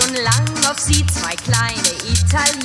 Schon lang auf sie. Zwei kleine Italiener,